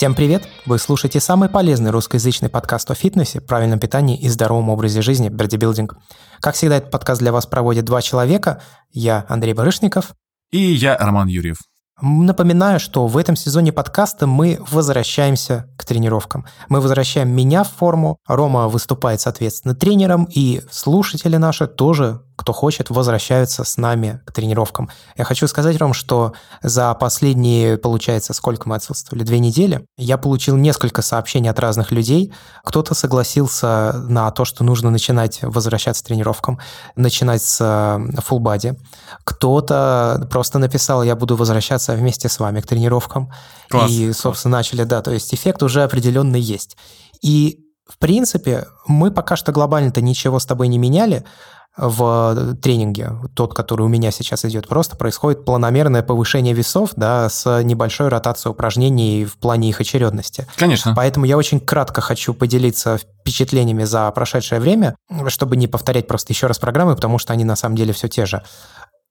Всем привет! Вы слушаете самый полезный русскоязычный подкаст о фитнесе, правильном питании и здоровом образе жизни «Бердибилдинг». Как всегда, этот подкаст для вас проводит два человека. Я Андрей Барышников. И я Роман Юрьев. Напоминаю, что в этом сезоне подкаста мы возвращаемся к тренировкам. Мы возвращаем меня в форму, Рома выступает, соответственно, тренером, и слушатели наши тоже кто хочет, возвращаются с нами к тренировкам. Я хочу сказать, Ром, что за последние, получается, сколько мы отсутствовали, две недели, я получил несколько сообщений от разных людей. Кто-то согласился на то, что нужно начинать возвращаться к тренировкам, начинать с full body. Кто-то просто написал, я буду возвращаться вместе с вами к тренировкам. Класс, и, собственно, класс. начали, да, то есть эффект уже определенный есть. И в принципе, мы пока что глобально-то ничего с тобой не меняли, в тренинге, тот, который у меня сейчас идет, просто происходит планомерное повышение весов, да, с небольшой ротацией упражнений в плане их очередности. Конечно. Поэтому я очень кратко хочу поделиться впечатлениями за прошедшее время, чтобы не повторять просто еще раз программы, потому что они на самом деле все те же.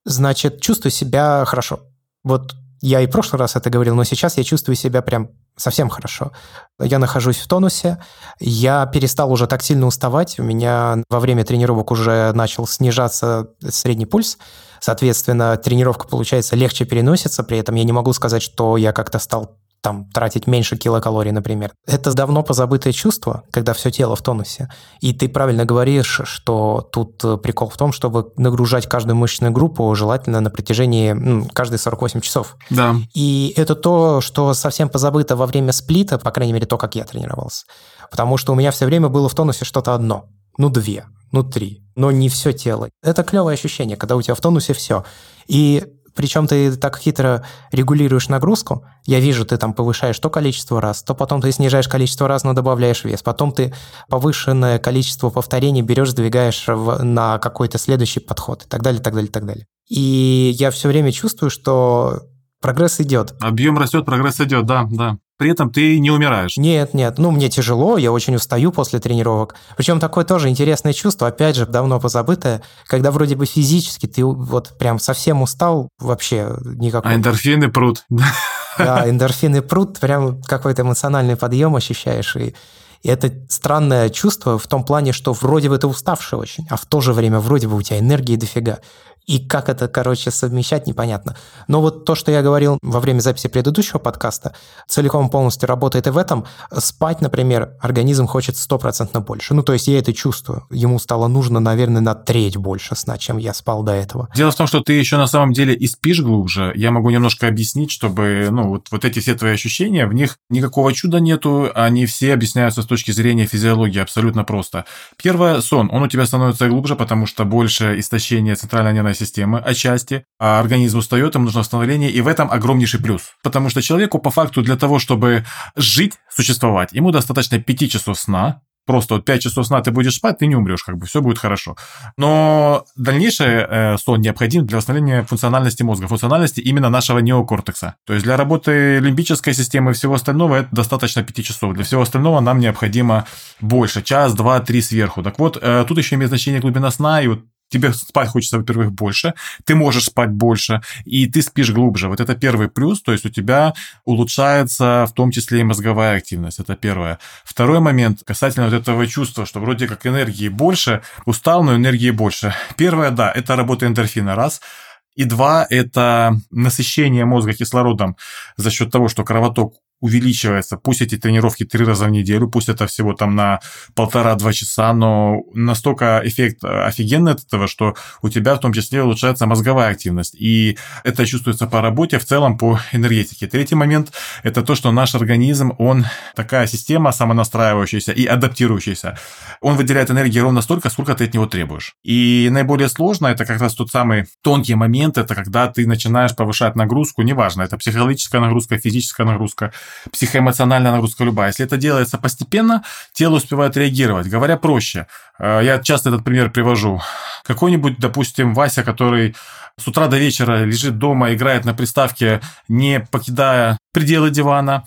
Значит, чувствую себя хорошо. Вот я и в прошлый раз это говорил, но сейчас я чувствую себя прям совсем хорошо. Я нахожусь в тонусе, я перестал уже так сильно уставать, у меня во время тренировок уже начал снижаться средний пульс, соответственно, тренировка, получается, легче переносится, при этом я не могу сказать, что я как-то стал там тратить меньше килокалорий, например. Это давно позабытое чувство, когда все тело в тонусе. И ты правильно говоришь, что тут э, прикол в том, чтобы нагружать каждую мышечную группу желательно на протяжении ну, каждые 48 часов. Да. И это то, что совсем позабыто во время сплита, по крайней мере, то, как я тренировался. Потому что у меня все время было в тонусе что-то одно. Ну, две, ну, три, но не все тело. Это клевое ощущение, когда у тебя в тонусе все. И причем ты так хитро регулируешь нагрузку. Я вижу, ты там повышаешь то количество раз, то потом ты снижаешь количество раз, но добавляешь вес. Потом ты повышенное количество повторений берешь, сдвигаешь в, на какой-то следующий подход и так далее, так далее, так далее. И я все время чувствую, что прогресс идет. Объем растет, прогресс идет, да, да при этом ты не умираешь. Нет, нет, ну мне тяжело, я очень устаю после тренировок. Причем такое тоже интересное чувство, опять же, давно позабытое, когда вроде бы физически ты вот прям совсем устал, вообще никакого. А эндорфины прут. Да, эндорфины прут, прям какой-то эмоциональный подъем ощущаешь, и и это странное чувство в том плане, что вроде бы ты уставший очень, а в то же время вроде бы у тебя энергии дофига. И как это, короче, совмещать, непонятно. Но вот то, что я говорил во время записи предыдущего подкаста, целиком полностью работает и в этом. Спать, например, организм хочет стопроцентно больше. Ну, то есть я это чувствую. Ему стало нужно, наверное, на треть больше сна, чем я спал до этого. Дело в том, что ты еще на самом деле и спишь глубже. Я могу немножко объяснить, чтобы, ну, вот, вот эти все твои ощущения, в них никакого чуда нету, они все объясняются с точки зрения физиологии абсолютно просто. Первое, сон. Он у тебя становится глубже, потому что больше истощения центральной нервной системы отчасти, а организм устает, ему нужно восстановление, и в этом огромнейший плюс. Потому что человеку по факту для того, чтобы жить, существовать, ему достаточно 5 часов сна, просто вот 5 часов сна ты будешь спать, ты не умрешь, как бы все будет хорошо. Но дальнейший э, сон необходим для восстановления функциональности мозга, функциональности именно нашего неокортекса. То есть для работы лимбической системы и всего остального это достаточно 5 часов. Для всего остального нам необходимо больше, час, два, три сверху. Так вот, э, тут еще имеет значение глубина сна, и вот тебе спать хочется, во-первых, больше, ты можешь спать больше, и ты спишь глубже. Вот это первый плюс, то есть у тебя улучшается в том числе и мозговая активность, это первое. Второй момент касательно вот этого чувства, что вроде как энергии больше, устал, но энергии больше. Первое, да, это работа эндорфина, раз. И два, это насыщение мозга кислородом за счет того, что кровоток увеличивается. Пусть эти тренировки три раза в неделю, пусть это всего там на полтора-два часа, но настолько эффект офигенный от этого, что у тебя в том числе улучшается мозговая активность. И это чувствуется по работе, в целом по энергетике. Третий момент – это то, что наш организм, он такая система самонастраивающаяся и адаптирующаяся. Он выделяет энергии ровно столько, сколько ты от него требуешь. И наиболее сложно – это как раз тот самый тонкий момент, это когда ты начинаешь повышать нагрузку, неважно, это психологическая нагрузка, физическая нагрузка – психоэмоциональная нагрузка любая. Если это делается постепенно, тело успевает реагировать. Говоря проще, э, я часто этот пример привожу. Какой-нибудь, допустим, Вася, который с утра до вечера лежит дома, играет на приставке, не покидая пределы дивана,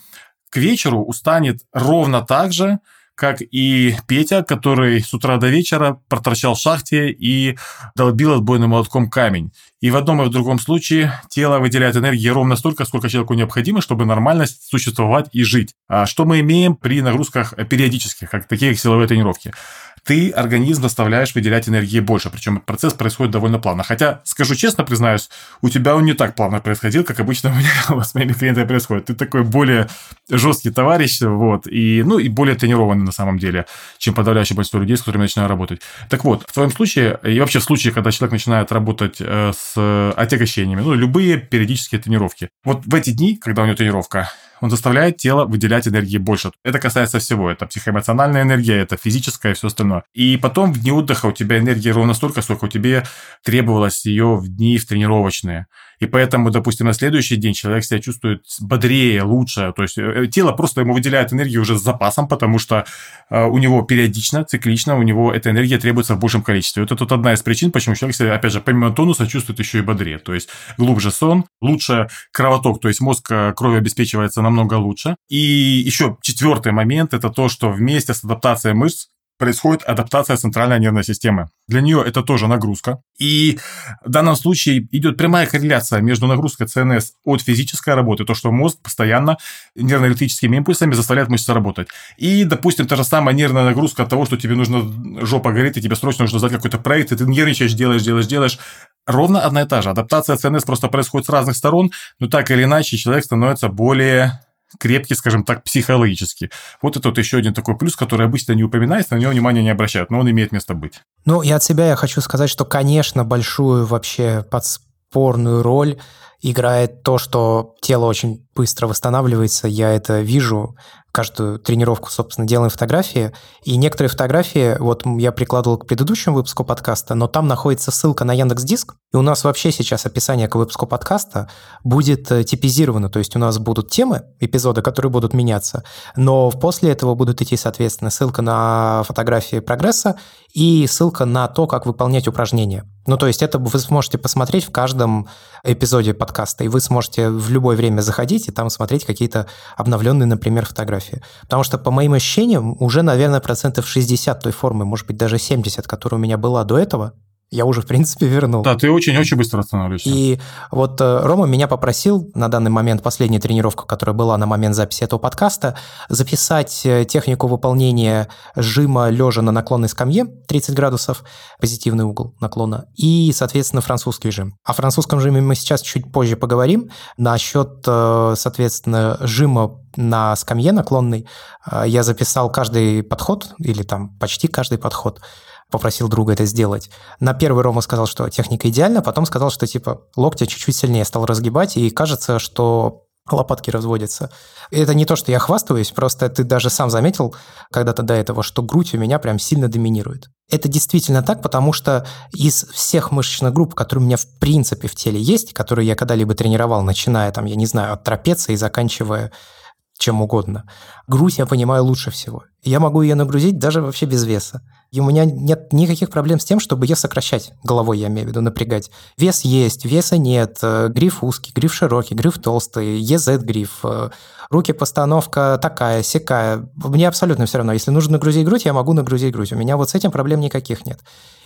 к вечеру устанет ровно так же, как и Петя, который с утра до вечера проторчал в шахте и долбил отбойным молотком камень. И в одном и в другом случае тело выделяет энергии ровно столько, сколько человеку необходимо, чтобы нормально существовать и жить. А что мы имеем при нагрузках периодических, как такие силовые тренировки? Ты организм заставляешь выделять энергии больше, причем процесс происходит довольно плавно. Хотя, скажу честно, признаюсь, у тебя он не так плавно происходил, как обычно у меня с моими клиентами происходит. Ты такой более жесткий товарищ, вот, и, ну, и более тренированный на самом деле, чем подавляющее большинство людей, с которыми я начинаю работать. Так вот, в твоем случае, и вообще в случае, когда человек начинает работать э, с отягощениями, ну, любые периодические тренировки. Вот в эти дни, когда у него тренировка, он заставляет тело выделять энергии больше. Это касается всего. Это психоэмоциональная энергия, это физическая и все остальное. И потом в дни отдыха у тебя энергии ровно столько, сколько у тебя требовалось ее в дни в тренировочные. И поэтому, допустим, на следующий день человек себя чувствует бодрее, лучше. То есть э, тело просто ему выделяет энергию уже с запасом, потому что э, у него периодично, циклично, у него эта энергия требуется в большем количестве. Вот это тут одна из причин, почему человек себя, опять же, помимо тонуса, чувствует еще и бодрее. То есть глубже сон, лучше кровоток, то есть мозг э, крови обеспечивается намного лучше. И еще четвертый момент – это то, что вместе с адаптацией мышц происходит адаптация центральной нервной системы. Для нее это тоже нагрузка. И в данном случае идет прямая корреляция между нагрузкой ЦНС от физической работы, то, что мозг постоянно нервно-электрическими импульсами заставляет мышцы работать. И, допустим, та же самая нервная нагрузка от того, что тебе нужно, жопа горит, и тебе срочно нужно сдать какой-то проект, и ты нервничаешь, делаешь, делаешь, делаешь. Ровно одна и та же. Адаптация ЦНС просто происходит с разных сторон, но так или иначе человек становится более крепкий, скажем так, психологически. Вот это вот еще один такой плюс, который обычно не упоминается, на него внимания не обращают, но он имеет место быть. Ну, и от себя я хочу сказать, что, конечно, большую вообще подспорную роль играет то, что тело очень быстро восстанавливается, я это вижу, каждую тренировку, собственно, делаем фотографии, и некоторые фотографии, вот я прикладывал к предыдущему выпуску подкаста, но там находится ссылка на Яндекс Диск, и у нас вообще сейчас описание к выпуску подкаста будет э, типизировано, то есть у нас будут темы, эпизоды, которые будут меняться, но после этого будут идти, соответственно, ссылка на фотографии прогресса и ссылка на то, как выполнять упражнения. Ну, то есть это вы сможете посмотреть в каждом эпизоде подкаста, и вы сможете в любое время заходить и там смотреть какие-то обновленные, например, фотографии. Потому что, по моим ощущениям, уже, наверное, процентов 60 той формы, может быть, даже 70, которая у меня была до этого, я уже, в принципе, вернул. Да, ты очень-очень быстро восстанавливаешься. И вот э, Рома меня попросил на данный момент, последняя тренировка, которая была на момент записи этого подкаста, записать э, технику выполнения жима лежа на наклонной скамье 30 градусов, позитивный угол наклона, и, соответственно, французский жим. О французском жиме мы сейчас чуть позже поговорим. Насчет, э, соответственно, жима на скамье наклонной я записал каждый подход, или там почти каждый подход, попросил друга это сделать. На первый Рома сказал, что техника идеальна, потом сказал, что типа локтя чуть-чуть сильнее стал разгибать, и кажется, что лопатки разводятся. Это не то, что я хвастаюсь, просто ты даже сам заметил когда-то до этого, что грудь у меня прям сильно доминирует. Это действительно так, потому что из всех мышечных групп, которые у меня в принципе в теле есть, которые я когда-либо тренировал, начиная там, я не знаю, от трапеции и заканчивая чем угодно, грудь я понимаю лучше всего. Я могу ее нагрузить даже вообще без веса. И у меня нет никаких проблем с тем, чтобы ее сокращать. Головой я имею в виду, напрягать. Вес есть, веса нет, э, гриф узкий, гриф широкий, гриф толстый, EZ-гриф, э, руки постановка такая, секая. Мне абсолютно все равно. Если нужно нагрузить грудь, я могу нагрузить грудь. У меня вот с этим проблем никаких нет.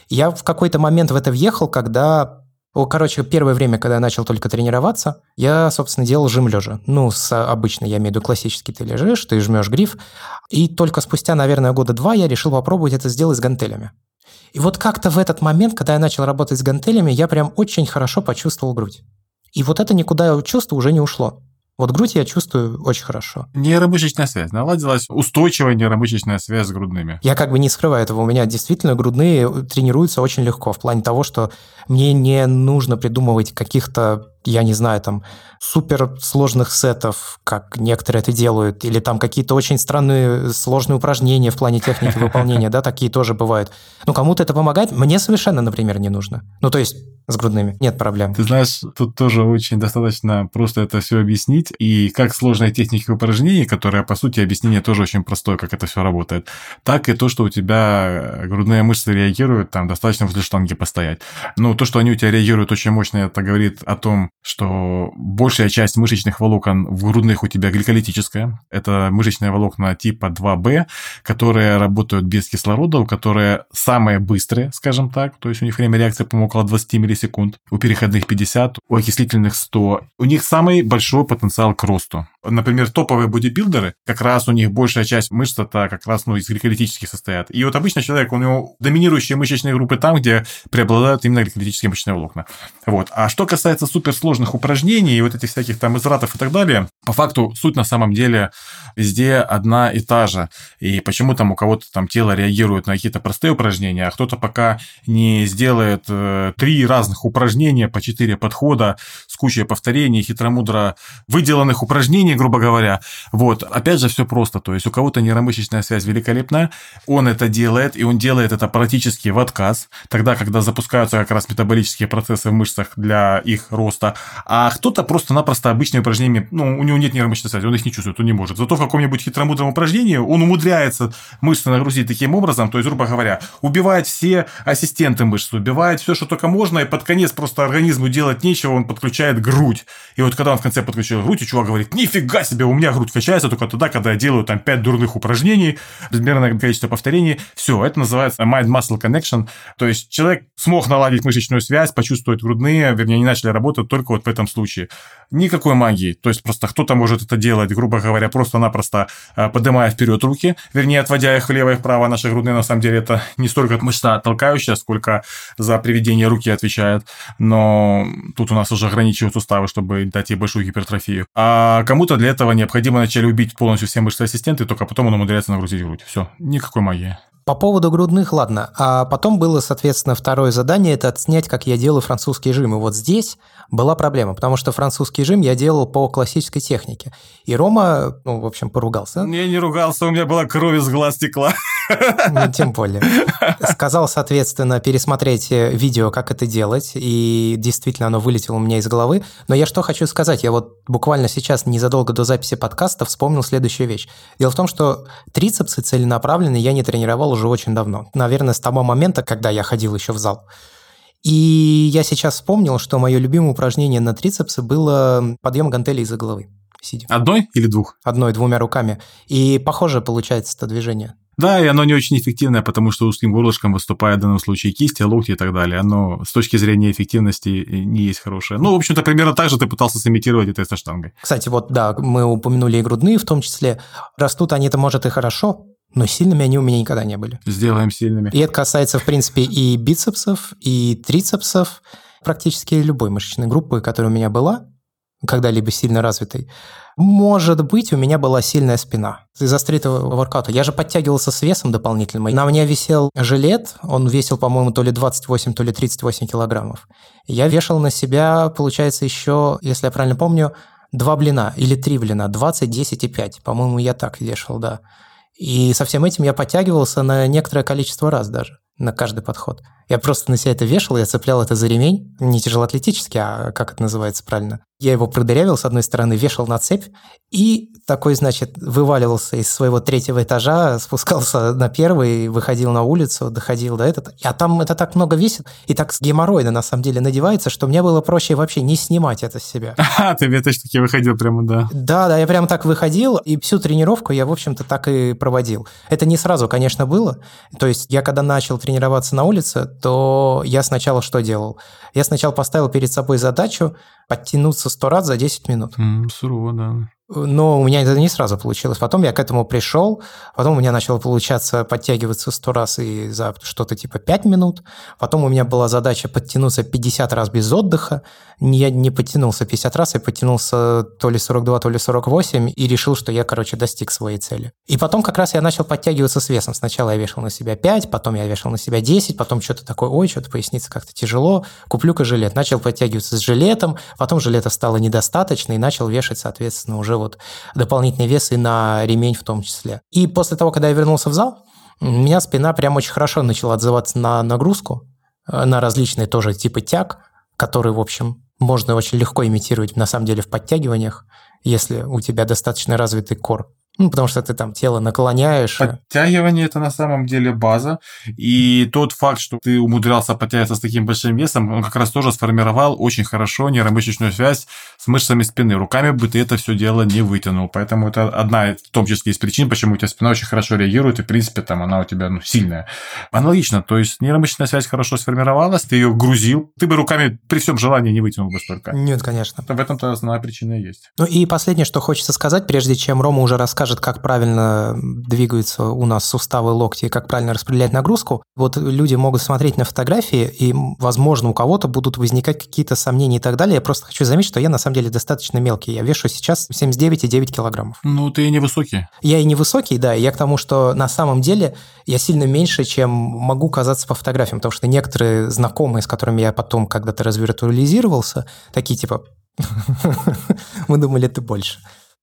Я в какой-то момент в это въехал, когда Короче, первое время, когда я начал только тренироваться, я, собственно, делал жим лежа. Ну, с, обычно я имею в виду классический ты лежишь, ты жмешь гриф. И только спустя, наверное, года два я решил попробовать это сделать с гантелями. И вот как-то в этот момент, когда я начал работать с гантелями, я прям очень хорошо почувствовал грудь. И вот это никуда чувство уже не ушло. Вот грудь я чувствую очень хорошо. Нейромышечная связь. Наладилась устойчивая нейромышечная связь с грудными. Я как бы не скрываю этого. У меня действительно грудные тренируются очень легко в плане того, что мне не нужно придумывать каких-то я не знаю, там, супер сложных сетов, как некоторые это делают, или там какие-то очень странные сложные упражнения в плане техники выполнения, да, такие тоже бывают. Ну, кому-то это помогает, мне совершенно, например, не нужно. Ну, то есть с грудными. Нет проблем. Ты знаешь, тут тоже очень достаточно просто это все объяснить. И как сложная техника упражнений, которая, по сути, объяснение тоже очень простое, как это все работает, так и то, что у тебя грудные мышцы реагируют, там достаточно возле штанги постоять. Ну, то, что они у тебя реагируют очень мощно, это говорит о том, что большая часть мышечных волокон в грудных у тебя гликолитическая. Это мышечные волокна типа 2B, которые работают без кислорода, у которые самые быстрые, скажем так, то есть у них время реакции, по-моему, около 20 миллисекунд, у переходных 50, у окислительных 100. У них самый большой потенциал к росту. Например, топовые бодибилдеры, как раз у них большая часть мышц это как раз ну, из гликолитических состоят. И вот обычно человек, у него доминирующие мышечные группы там, где преобладают именно гликолитические мышечные волокна. Вот. А что касается суперсложных упражнений и вот этих всяких там изратов и так далее, по факту суть на самом деле везде одна и та же. И почему там у кого-то там тело реагирует на какие-то простые упражнения, а кто-то пока не сделает э, три разных упражнения по четыре подхода с кучей повторений, хитромудро выделанных упражнений, грубо говоря. Вот. Опять же, все просто. То есть у кого-то нейромышечная связь великолепная, он это делает, и он делает это практически в отказ, тогда, когда запускаются как раз метаболические процессы в мышцах для их роста. А кто-то просто-напросто обычные упражнения, ну, у него нет нейромышечной связи, он их не чувствует, он не может. Зато в каком-нибудь хитромудром упражнении он умудряется мышцы нагрузить таким образом, то есть, грубо говоря, убивает все ассистенты мышц, убивает все, что только можно, и под конец просто организму делать нечего, он подключает грудь. И вот когда он в конце подключил грудь, и чувак говорит, нифига себе, у меня грудь качается только тогда, когда я делаю там 5 дурных упражнений, безмерное количество повторений. Все, это называется mind-muscle connection. То есть человек смог наладить мышечную связь, почувствовать грудные, вернее, они начали работать только вот в этом случае. Никакой магии. То есть просто кто-то может это делать, грубо говоря, просто-напросто э, поднимая вперед руки, вернее, отводя их влево и вправо. Наши грудные, на самом деле, это не столько мышца толкающая, сколько за приведение руки отвечает. Но тут у нас уже ограничивают суставы, чтобы дать ей большую гипертрофию. А кому-то для этого необходимо вначале убить полностью все мышцы ассистенты, и только потом он умудряется нагрузить грудь. Все, никакой магии. По поводу грудных, ладно. А потом было, соответственно, второе задание – это отснять, как я делаю французский жим. И вот здесь была проблема, потому что французский жим я делал по классической технике. И Рома, ну, в общем, поругался. Я не ругался, у меня была кровь из глаз текла. Ну, тем более. Сказал, соответственно, пересмотреть э, видео, как это делать, и действительно оно вылетело у меня из головы. Но я что хочу сказать, я вот буквально сейчас, незадолго до записи подкаста, вспомнил следующую вещь. Дело в том, что трицепсы целенаправленные я не тренировал уже очень давно. Наверное, с того момента, когда я ходил еще в зал. И я сейчас вспомнил, что мое любимое упражнение на трицепсы было подъем гантелей из-за головы. Сидя. Одной или двух? Одной, двумя руками. И похоже получается это движение. Да, и оно не очень эффективное, потому что узким горлышком выступает в данном случае кисти, локти и так далее. Оно с точки зрения эффективности не есть хорошее. Ну, в общем-то, примерно так же ты пытался сымитировать это со штангой. Кстати, вот да, мы упомянули и грудные в том числе. Растут они-то, может, и хорошо, но сильными они у меня никогда не были. Сделаем сильными. И это касается, в принципе, и бицепсов, и трицепсов, практически любой мышечной группы, которая у меня была, когда-либо сильно развитой. Может быть, у меня была сильная спина из-за стритового воркаута. Я же подтягивался с весом дополнительным. На мне висел жилет, он весил, по-моему, то ли 28, то ли 38 килограммов. Я вешал на себя, получается, еще, если я правильно помню, два блина или три блина, 20, 10 и 5. По-моему, я так вешал, да. И со всем этим я подтягивался на некоторое количество раз даже, на каждый подход. Я просто на себя это вешал, я цеплял это за ремень, не тяжелоатлетический, а как это называется правильно. Я его продырявил с одной стороны, вешал на цепь и такой, значит, вываливался из своего третьего этажа, спускался на первый, выходил на улицу, доходил до этого. А там это так много весит и так геморройно на самом деле надевается, что мне было проще вообще не снимать это с себя. А, ты таки выходил прямо, да. Да, да, я прямо так выходил, и всю тренировку я, в общем-то, так и проводил. Это не сразу, конечно, было. То есть я когда начал тренироваться на улице, то я сначала что делал? Я сначала поставил перед собой задачу подтянуться сто раз за 10 минут. Mm, сурово, да. Но у меня это не сразу получилось. Потом я к этому пришел, потом у меня начало получаться подтягиваться 100 раз и за что-то типа 5 минут. Потом у меня была задача подтянуться 50 раз без отдыха. Я не подтянулся 50 раз, я подтянулся то ли 42, то ли 48 и решил, что я, короче, достиг своей цели. И потом как раз я начал подтягиваться с весом. Сначала я вешал на себя 5, потом я вешал на себя 10, потом что-то такое, ой, что-то поясница как-то тяжело, куплю-ка жилет. Начал подтягиваться с жилетом, потом жилета стало недостаточно и начал вешать, соответственно, уже вот дополнительный вес и на ремень в том числе. И после того, когда я вернулся в зал, у меня спина прям очень хорошо начала отзываться на нагрузку, э, на различные тоже типы тяг, которые, в общем, можно очень легко имитировать на самом деле в подтягиваниях, если у тебя достаточно развитый кор. Ну, потому что ты там тело наклоняешь. Подтягивание – это на самом деле база. И тот факт, что ты умудрялся подтягиваться с таким большим весом, он как раз тоже сформировал очень хорошо нейромышечную связь с мышцами спины. Руками бы ты это все дело не вытянул. Поэтому это одна, в том числе, из причин, почему у тебя спина очень хорошо реагирует, и, в принципе, там она у тебя ну, сильная. Аналогично, то есть нейромышечная связь хорошо сформировалась, ты ее грузил, ты бы руками при всем желании не вытянул бы столько. Нет, конечно. В этом-то основная причина есть. Ну и последнее, что хочется сказать, прежде чем Рома уже расскажет расскажет, как правильно двигаются у нас суставы локти и как правильно распределять нагрузку. Вот люди могут смотреть на фотографии, и, возможно, у кого-то будут возникать какие-то сомнения и так далее. Я просто хочу заметить, что я на самом деле достаточно мелкий. Я вешу сейчас 79,9 килограммов. Ну, ты и невысокий. Я и невысокий, да. Я к тому, что на самом деле я сильно меньше, чем могу казаться по фотографиям, потому что некоторые знакомые, с которыми я потом когда-то развиртуализировался, такие типа, мы думали, ты больше.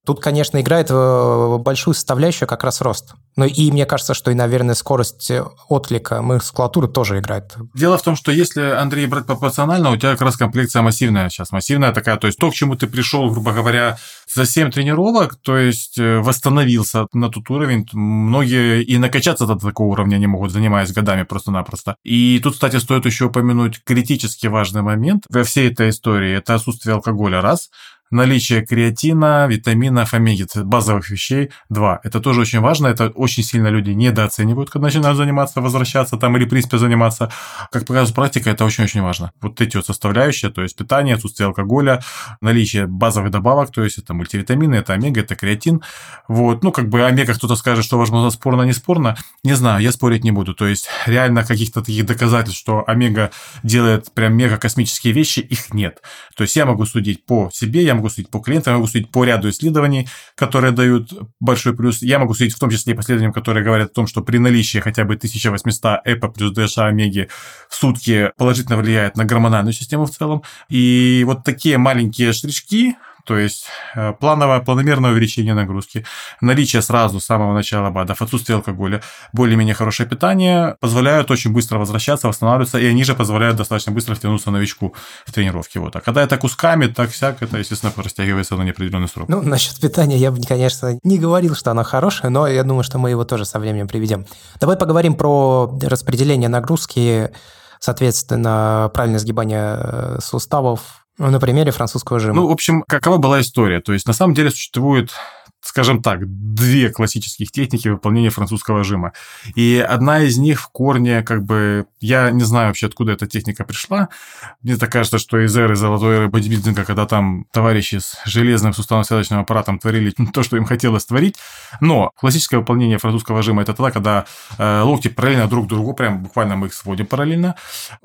Тут, конечно, играет э, большую составляющую как раз рост. Но и мне кажется, что и, наверное, скорость отклика мускулатуры тоже играет. Дело в том, что если, Андрей, брать пропорционально, у тебя как раз комплекция массивная сейчас. Массивная такая, то есть то, к чему ты пришел, грубо говоря, за 7 тренировок, то есть э, восстановился на тот уровень. Многие и накачаться до такого уровня не могут, занимаясь годами просто-напросто. И тут, кстати, стоит еще упомянуть критически важный момент во всей этой истории. Это отсутствие алкоголя, раз наличие креатина, витаминов, омеги, базовых вещей. Два. Это тоже очень важно, это очень сильно люди недооценивают, когда начинают заниматься, возвращаться там или, в принципе, заниматься. Как показывает практика, это очень-очень важно. Вот эти вот составляющие, то есть питание, отсутствие алкоголя, наличие базовых добавок, то есть это мультивитамины, это омега, это креатин. Вот, ну, как бы омега кто-то скажет, что, возможно, спорно, не спорно. Не знаю, я спорить не буду. То есть реально каких-то таких доказательств, что омега делает прям мега космические вещи, их нет. То есть я могу судить по себе, я могу могу судить по клиентам, я могу судить по ряду исследований, которые дают большой плюс. Я могу судить в том числе по исследованиям, которые говорят о том, что при наличии хотя бы 1800 ЭПА плюс ДША омеги в сутки положительно влияет на гормональную систему в целом. И вот такие маленькие штрички, то есть э, плановое, планомерное увеличение нагрузки, наличие сразу с самого начала БАДов, отсутствие алкоголя, более-менее хорошее питание позволяют очень быстро возвращаться, восстанавливаться, и они же позволяют достаточно быстро втянуться новичку в тренировки. Вот. А когда это кусками, так всяк, это, естественно, растягивается на неопределенный срок. Ну, насчет питания я бы, конечно, не говорил, что оно хорошее, но я думаю, что мы его тоже со временем приведем. Давай поговорим про распределение нагрузки, соответственно, правильное сгибание э, суставов, ну, на примере французского жима. Ну, в общем, какова была история? То есть, на самом деле, существует скажем так, две классических техники выполнения французского жима. И одна из них в корне, как бы, я не знаю вообще, откуда эта техника пришла. Мне так кажется, что из эры золотой эры бодибилдинга, когда там товарищи с железным суставно-связочным аппаратом творили то, что им хотелось творить. Но классическое выполнение французского жима это тогда, когда э, локти параллельно друг другу, прям буквально мы их сводим параллельно,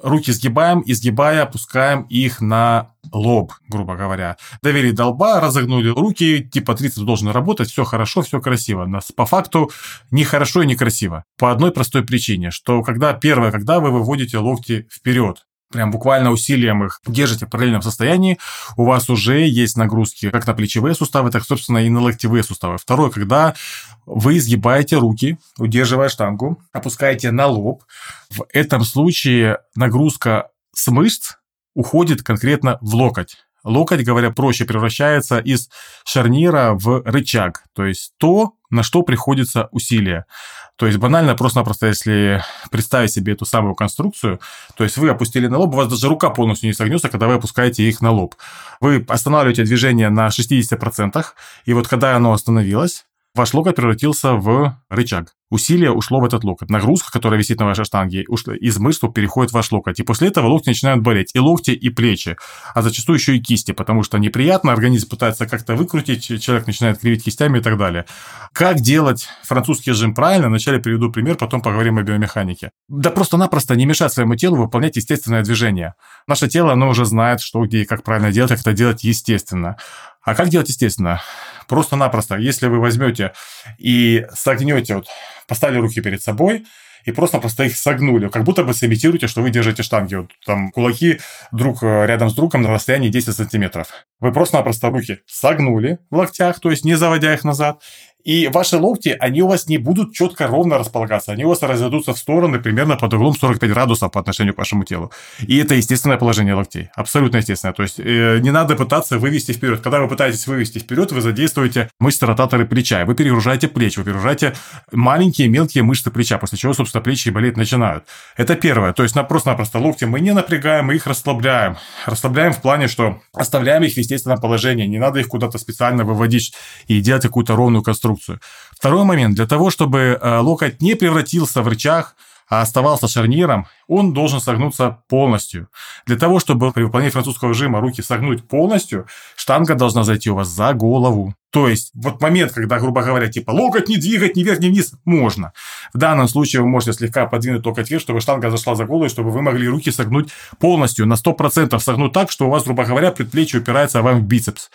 руки сгибаем, изгибая, опускаем их на лоб, грубо говоря. Довели до лба, разогнули руки, типа 30 должен работать, все хорошо, все красиво. Но по факту не хорошо и не красиво. По одной простой причине, что когда первое, когда вы выводите локти вперед, прям буквально усилием их держите в параллельном состоянии, у вас уже есть нагрузки как на плечевые суставы, так, собственно, и на локтевые суставы. Второе, когда вы изгибаете руки, удерживая штангу, опускаете на лоб. В этом случае нагрузка с мышц уходит конкретно в локоть. Локоть, говоря проще, превращается из шарнира в рычаг, то есть то, на что приходится усилие. То есть банально, просто-напросто, если представить себе эту самую конструкцию, то есть вы опустили на лоб, у вас даже рука полностью не согнется, когда вы опускаете их на лоб. Вы останавливаете движение на 60%, и вот когда оно остановилось, ваш локоть превратился в рычаг. Усилие ушло в этот локоть. Нагрузка, которая висит на вашей штанге, из мышц переходит в ваш локоть. И после этого локти начинают болеть. И локти, и плечи. А зачастую еще и кисти, потому что неприятно, организм пытается как-то выкрутить, человек начинает кривить кистями и так далее. Как делать французский жим правильно? Вначале приведу пример, потом поговорим о биомеханике. Да просто-напросто не мешать своему телу выполнять естественное движение. Наше тело, оно уже знает, что, где и как правильно делать, как это делать естественно. А как делать естественно? Просто-напросто, если вы возьмете и согнете, вот, поставили руки перед собой, и просто-просто их согнули, как будто бы сымитируете, что вы держите штанги. Вот там кулаки друг э, рядом с другом на расстоянии 10 сантиметров. Вы просто-напросто руки согнули в локтях, то есть не заводя их назад, И ваши локти, они у вас не будут четко ровно располагаться, они у вас разойдутся в стороны примерно под углом 45 градусов по отношению к вашему телу. И это естественное положение локтей, абсолютно естественное. То есть э, не надо пытаться вывести вперед. Когда вы пытаетесь вывести вперед, вы задействуете мышцы ротаторы плеча, вы перегружаете плечи, вы перегружаете маленькие мелкие мышцы плеча, после чего, собственно, плечи болеть начинают. Это первое. То есть просто-напросто локти мы не напрягаем, мы их расслабляем. Расслабляем в плане, что оставляем их в естественном положении, не надо их куда-то специально выводить и делать какую-то ровную конструкцию. Второй момент. Для того, чтобы э, локоть не превратился в рычаг, а оставался шарниром, он должен согнуться полностью. Для того, чтобы при выполнении французского жима руки согнуть полностью, штанга должна зайти у вас за голову. То есть, вот момент, когда, грубо говоря, типа локоть не двигать ни вверх, ни вниз, можно. В данном случае вы можете слегка подвинуть локоть вверх, чтобы штанга зашла за голову, чтобы вы могли руки согнуть полностью, на 100% согнуть так, что у вас, грубо говоря, предплечье упирается вам в бицепс.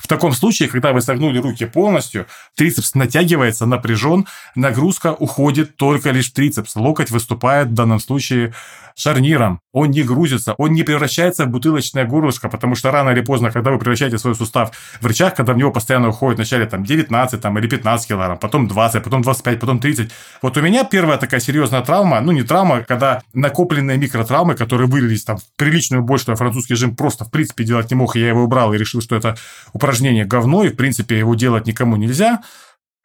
В таком случае, когда вы согнули руки полностью, трицепс натягивается, напряжен, нагрузка уходит только лишь в трицепс. Локоть выступает в данном случае шарниром, он не грузится, он не превращается в бутылочное горлышко, потому что рано или поздно, когда вы превращаете свой сустав в рычаг, когда в него постоянно уходит вначале там 19 там, или 15 килограмм, потом 20, потом 25, потом 30. Вот у меня первая такая серьезная травма, ну не травма, когда накопленные микротравмы, которые вылились там в приличную боль, что я французский жим просто в принципе делать не мог, и я его убрал и решил, что это упражнение говно, и в принципе его делать никому нельзя.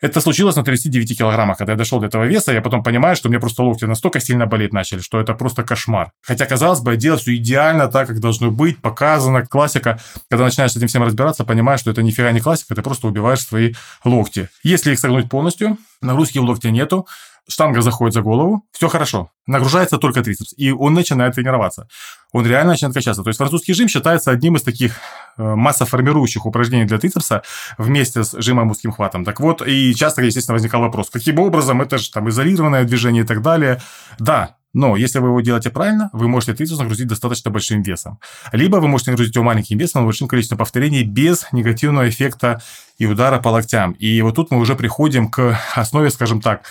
Это случилось на 39 килограммах. Когда я дошел до этого веса, я потом понимаю, что мне просто локти настолько сильно болеть начали, что это просто кошмар. Хотя, казалось бы, я делал все идеально так, как должно быть, показано, классика. Когда начинаешь с этим всем разбираться, понимаешь, что это нифига не классика, ты просто убиваешь свои локти. Если их согнуть полностью, нагрузки в локте нету, штанга заходит за голову, все хорошо. Нагружается только трицепс, и он начинает тренироваться. Он реально начинает качаться. То есть французский жим считается одним из таких э, массоформирующих упражнений для трицепса вместе с жимом узким хватом. Так вот, и часто, естественно, возникал вопрос, каким образом, это же там изолированное движение и так далее. Да, но если вы его делаете правильно, вы можете трицепс нагрузить достаточно большим весом. Либо вы можете нагрузить его маленьким весом, но большим количеством повторений без негативного эффекта и удара по локтям. И вот тут мы уже приходим к основе, скажем так,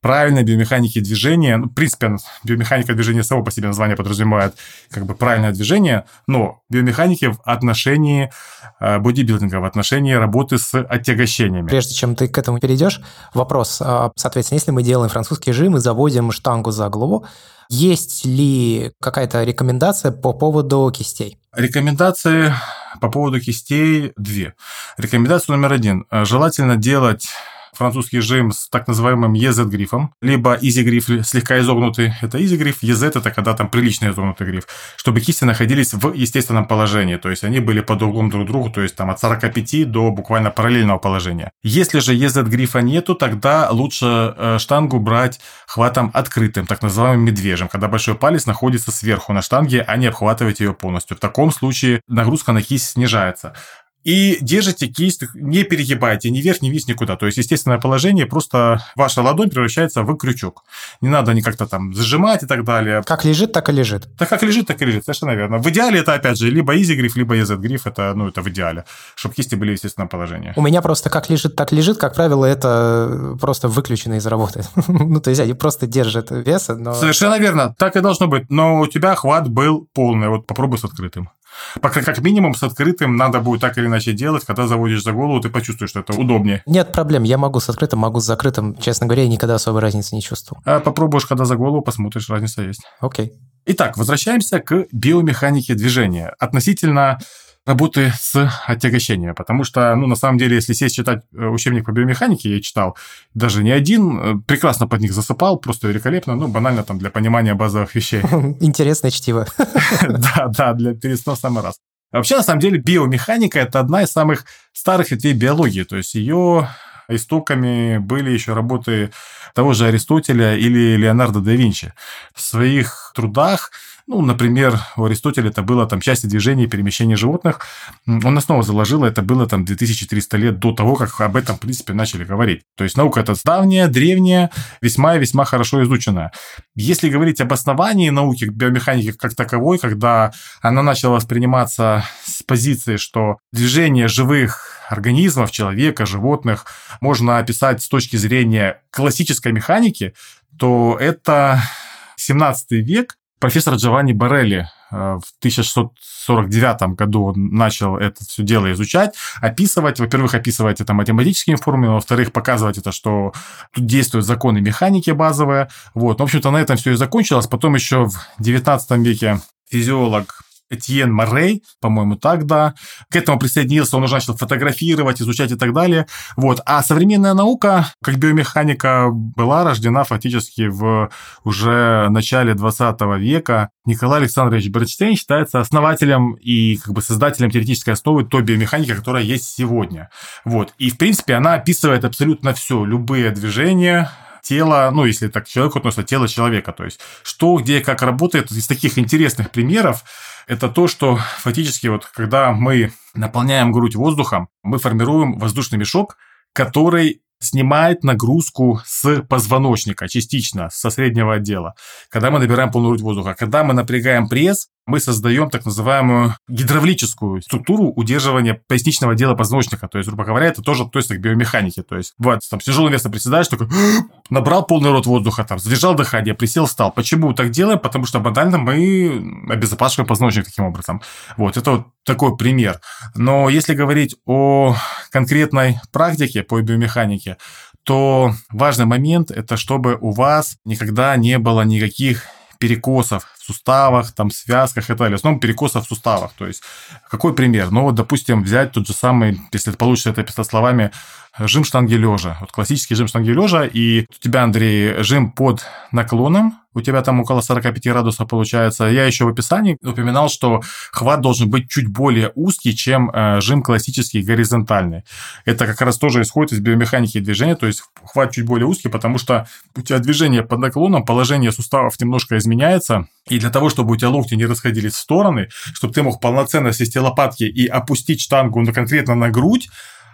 правильной биомеханики движения. Ну, в принципе, биомеханика движения само по себе название подразумевает как бы правильное движение, но биомеханики в отношении э, бодибилдинга, в отношении работы с отягощениями. Прежде чем ты к этому перейдешь, вопрос. А, соответственно, если мы делаем французский жим и заводим штангу за голову, есть ли какая-то рекомендация по поводу кистей? Рекомендации по поводу кистей две. Рекомендация номер один. Желательно делать французский жим с так называемым EZ-грифом, либо easy-гриф слегка изогнутый, это easy-гриф, EZ – это когда там прилично изогнутый гриф, чтобы кисти находились в естественном положении, то есть они были под углом друг к другу, то есть там от 45 до буквально параллельного положения. Если же EZ-грифа нету, тогда лучше э, штангу брать хватом открытым, так называемым медвежьим, когда большой палец находится сверху на штанге, а не обхватывать ее полностью. В таком случае нагрузка на кисть снижается и держите кисть, не перегибайте ни вверх, ни вниз, никуда. То есть, естественное положение, просто ваша ладонь превращается в крючок. Не надо ни как-то там зажимать и так далее. Как лежит, так и лежит. Так как лежит, так и лежит, совершенно верно. В идеале это, опять же, либо easy гриф, либо EZ гриф, это, ну, это в идеале, чтобы кисти были в естественном положении. У меня просто как лежит, так лежит, как правило, это просто выключено из работы. ну, то есть они просто держат веса, но... Совершенно верно, так и должно быть, но у тебя хват был полный, вот попробуй с открытым. Пока как минимум с открытым надо будет так или иначе делать, когда заводишь за голову, ты почувствуешь, что это удобнее. Нет проблем, я могу с открытым, могу с закрытым. Честно говоря, я никогда особой разницы не чувствовал. А попробуешь, когда за голову, посмотришь, разница есть. Окей. Итак, возвращаемся к биомеханике движения. Относительно работы с отягощениями, потому что, ну, на самом деле, если сесть читать э, учебник по биомеханике, я читал даже не один, э, прекрасно под них засыпал, просто великолепно, ну, банально там для понимания базовых вещей. Интересное чтиво. Да, да, для переснов самый раз. Вообще, на самом деле, биомеханика – это одна из самых старых ветвей биологии, то есть ее истоками были еще работы того же Аристотеля или Леонардо да Винчи. В своих трудах ну, например, у Аристотеля это было там части движения и перемещения животных. Он основу заложил, это было там 2300 лет до того, как об этом, в принципе, начали говорить. То есть наука это давняя, древняя, весьма и весьма хорошо изученная. Если говорить об основании науки биомеханики как таковой, когда она начала восприниматься с позиции, что движение живых организмов, человека, животных можно описать с точки зрения классической механики, то это 17 век, профессор Джованни Барелли э, в 1649 году он начал это все дело изучать, описывать, во-первых, описывать это математическими формулами, во-вторых, показывать это, что тут действуют законы механики базовые. Вот. В общем-то, на этом все и закончилось. Потом еще в 19 веке физиолог Этьен Моррей, по-моему, так, да. К этому присоединился, он уже начал фотографировать, изучать и так далее. Вот. А современная наука, как биомеханика, была рождена фактически в уже начале 20 века. Николай Александрович Бернштейн считается основателем и как бы создателем теоретической основы той биомеханики, которая есть сегодня. Вот. И, в принципе, она описывает абсолютно все, любые движения, тело, ну, если так к человеку относится, тело человека. То есть, что, где, как работает. Из таких интересных примеров это то, что фактически вот когда мы наполняем грудь воздухом, мы формируем воздушный мешок, который снимает нагрузку с позвоночника частично, со среднего отдела, когда мы набираем полную грудь воздуха. Когда мы напрягаем пресс, мы создаем так называемую гидравлическую структуру удерживания поясничного отдела позвоночника. То есть, грубо говоря, это тоже относится к биомеханике. То есть, бывает, там, с тяжелым весом приседаешь, такой, набрал полный рот воздуха, там, задержал дыхание, присел, встал. Почему так делаем? Потому что банально мы обезопасиваем позвоночник таким образом. Вот, это вот такой пример. Но если говорить о конкретной практике по биомеханике, то важный момент – это чтобы у вас никогда не было никаких перекосов в суставах, там, связках и так далее. В основном перекосов в суставах. То есть, какой пример? Ну, вот, допустим, взять тот же самый, если получится это писать словами, жим штанги лежа. Вот классический жим штанги лежа, и у тебя, Андрей, жим под наклоном, у тебя там около 45 градусов получается. Я еще в описании упоминал, что хват должен быть чуть более узкий, чем э, жим классический горизонтальный. Это как раз тоже исходит из биомеханики движения, то есть хват чуть более узкий, потому что у тебя движение под наклоном, положение суставов немножко изменяется, и для того, чтобы у тебя локти не расходились в стороны, чтобы ты мог полноценно свести лопатки и опустить штангу ну, конкретно на грудь,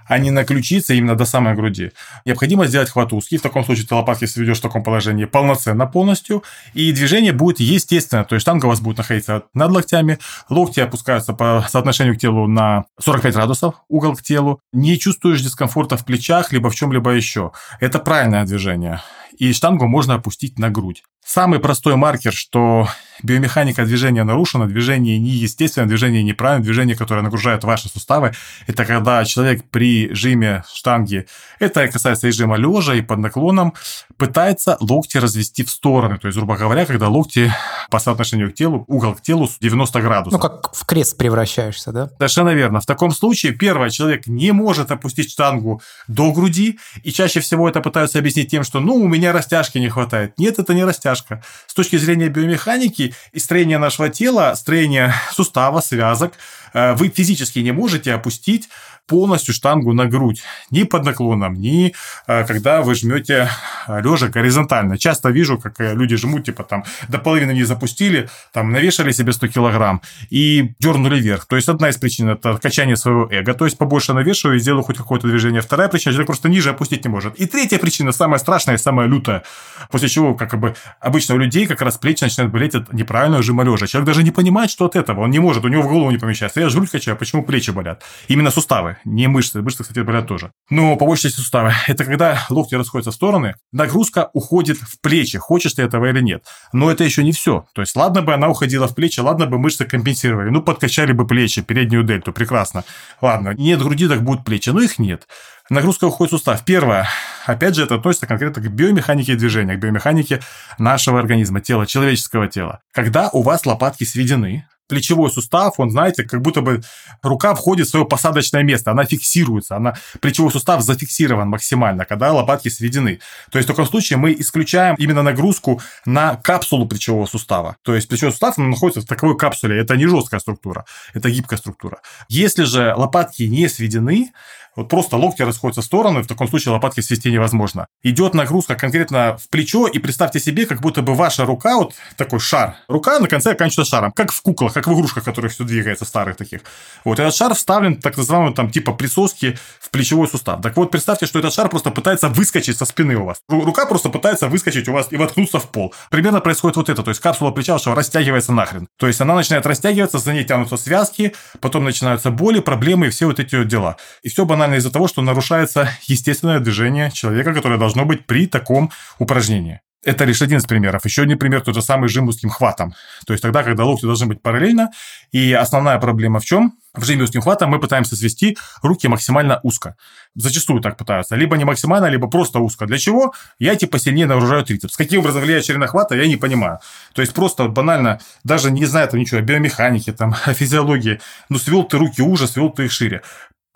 а не на ключице именно до самой груди. Необходимо сделать хват узкий. В таком случае ты лопатки сведешь в таком положении полноценно полностью. И движение будет естественно. То есть штанга у вас будет находиться над локтями. Локти опускаются по соотношению к телу на 45 градусов, угол к телу. Не чувствуешь дискомфорта в плечах, либо в чем-либо еще. Это правильное движение. И штангу можно опустить на грудь. Самый простой маркер, что биомеханика движения нарушена, движение неестественное, движение неправильное, движение, которое нагружает ваши суставы, это когда человек при жиме штанги, это касается и жима лежа, и под наклоном, пытается локти развести в стороны. То есть, грубо говоря, когда локти по соотношению к телу, угол к телу 90 градусов. Ну, как в крест превращаешься, да? Совершенно верно. В таком случае, первое, человек не может опустить штангу до груди, и чаще всего это пытаются объяснить тем, что, ну, у меня растяжки не хватает. Нет, это не растяжка растяжка. С точки зрения биомеханики и строения нашего тела, строения сустава, связок, э, вы физически не можете опустить полностью штангу на грудь, ни под наклоном, ни э, когда вы жмете э, лежа горизонтально. Часто вижу, как люди жмут, типа там до половины не запустили, там навешали себе 100 килограмм и дернули вверх. То есть одна из причин это качание своего эго, то есть побольше навешиваю и сделаю хоть какое-то движение. Вторая причина, человек просто ниже опустить не может. И третья причина, самая страшная самая лютая, после чего, как бы обычно у людей как раз плечи начинают болеть от неправильного жима лежа. Человек даже не понимает, что от этого, он не может, у него в голову не помещается. Я грудь качаю, почему плечи болят? Именно суставы, не мышцы. Мышцы, кстати, болят тоже. Но по большей части суставы. Это когда локти расходятся в стороны, нагрузка уходит в плечи, хочешь ты этого или нет. Но это еще не все. То есть, ладно бы она уходила в плечи, ладно бы мышцы компенсировали. Ну, подкачали бы плечи, переднюю дельту, прекрасно. Ладно, нет груди, так будут плечи. Но их нет. Нагрузка уходит в сустав. Первое. Опять же, это относится конкретно к биомеханике движения, к биомеханике нашего организма, тела, человеческого тела. Когда у вас лопатки сведены, плечевой сустав, он, знаете, как будто бы рука входит в свое посадочное место, она фиксируется, она, плечевой сустав зафиксирован максимально, когда лопатки сведены. То есть в таком случае мы исключаем именно нагрузку на капсулу плечевого сустава. То есть плечевой сустав находится в таковой капсуле, это не жесткая структура, это гибкая структура. Если же лопатки не сведены, вот просто локти расходятся в стороны, в таком случае лопатки свести невозможно. Идет нагрузка конкретно в плечо, и представьте себе, как будто бы ваша рука, вот такой шар. Рука на конце оканчивается шаром, как в куклах, как в игрушках, которых все двигается, старых таких. Вот этот шар вставлен, так называемый, там, типа присоски в плечевой сустав. Так вот, представьте, что этот шар просто пытается выскочить со спины у вас. Рука просто пытается выскочить у вас и воткнуться в пол. Примерно происходит вот это, то есть капсула плеча вашего растягивается нахрен. То есть она начинает растягиваться, за ней тянутся связки, потом начинаются боли, проблемы и все вот эти дела. И все банально банально из-за того, что нарушается естественное движение человека, которое должно быть при таком упражнении. Это лишь один из примеров. Еще один пример – тот же самый жим узким хватом. То есть тогда, когда локти должны быть параллельно. И основная проблема в чем? В жиме узким хватом мы пытаемся свести руки максимально узко. Зачастую так пытаются. Либо не максимально, либо просто узко. Для чего? Я типа сильнее нагружаю трицепс. Каким образом влияет ширина хвата, я не понимаю. То есть просто банально, даже не знаю там ничего о биомеханике, там, о физиологии. Ну, свел ты руки уже, свел ты их шире.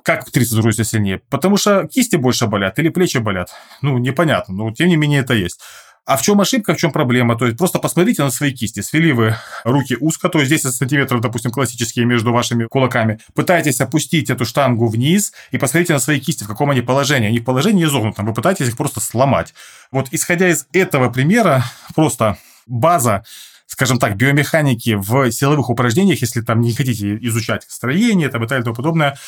Как трицепс сильнее? Потому что кисти больше болят или плечи болят? Ну, непонятно, но тем не менее это есть. А в чем ошибка, в чем проблема? То есть просто посмотрите на свои кисти. Свели вы руки узко, то есть 10 сантиметров, допустим, классические между вашими кулаками. Пытаетесь опустить эту штангу вниз и посмотрите на свои кисти, в каком они положении. Они в положении изогнутом, вы пытаетесь их просто сломать. Вот исходя из этого примера, просто база скажем так, биомеханики в силовых упражнениях, если там не хотите изучать строение там, и так далее и тому подобное,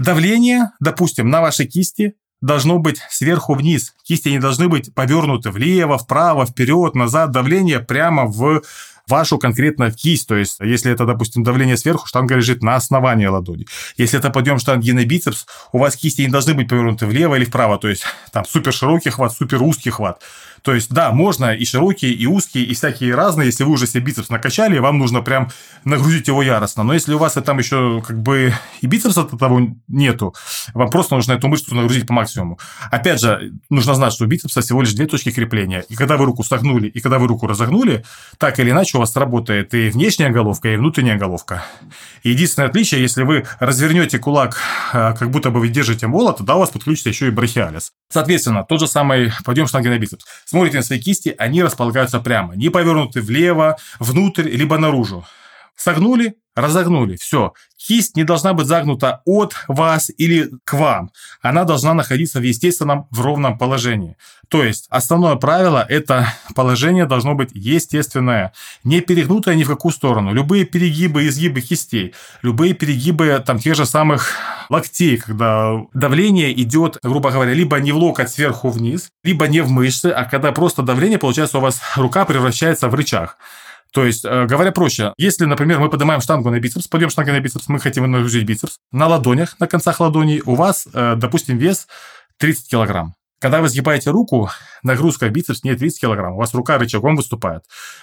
давление, допустим, на вашей кисти должно быть сверху вниз. Кисти не должны быть повернуты влево, вправо, вперед, назад. Давление прямо в вашу конкретно кисть. То есть, если это, допустим, давление сверху, штанга лежит на основании ладони. Если это подъем штанги на бицепс, у вас кисти не должны быть повернуты влево или вправо. То есть, там супер широкий хват, супер узкий хват. То есть, да, можно и широкие, и узкие, и всякие разные. Если вы уже себе бицепс накачали, вам нужно прям нагрузить его яростно. Но если у вас там еще как бы и бицепса того нету, вам просто нужно эту мышцу нагрузить по максимуму. Опять же, нужно знать, что у бицепса всего лишь две точки крепления. И когда вы руку согнули, и когда вы руку разогнули, так или иначе у вас работает и внешняя головка, и внутренняя головка. Единственное отличие, если вы развернете кулак, а, как будто бы вы держите молот, тогда у вас подключится еще и брахиалис. Соответственно, тот же самый подъем штанги на бицепс. Смотрите на свои кисти, они располагаются прямо, не повернуты влево, внутрь, либо наружу. Согнули, разогнули, все. Кисть не должна быть загнута от вас или к вам. Она должна находиться в естественном, в ровном положении. То есть, основное правило – это положение должно быть естественное, не перегнутое ни в какую сторону. Любые перегибы, изгибы кистей, любые перегибы там тех же самых локтей, когда давление идет, грубо говоря, либо не в локоть сверху вниз, либо не в мышцы, а когда просто давление, получается, у вас рука превращается в рычаг. То есть, э, говоря проще, если, например, мы поднимаем штангу на бицепс, подъем штанги на бицепс, мы хотим нагрузить бицепс, на ладонях, на концах ладоней у вас, э, допустим, вес 30 килограмм. Когда вы сгибаете руку, нагрузка бицепс не 30 килограмм, у вас рука рычагом выступает.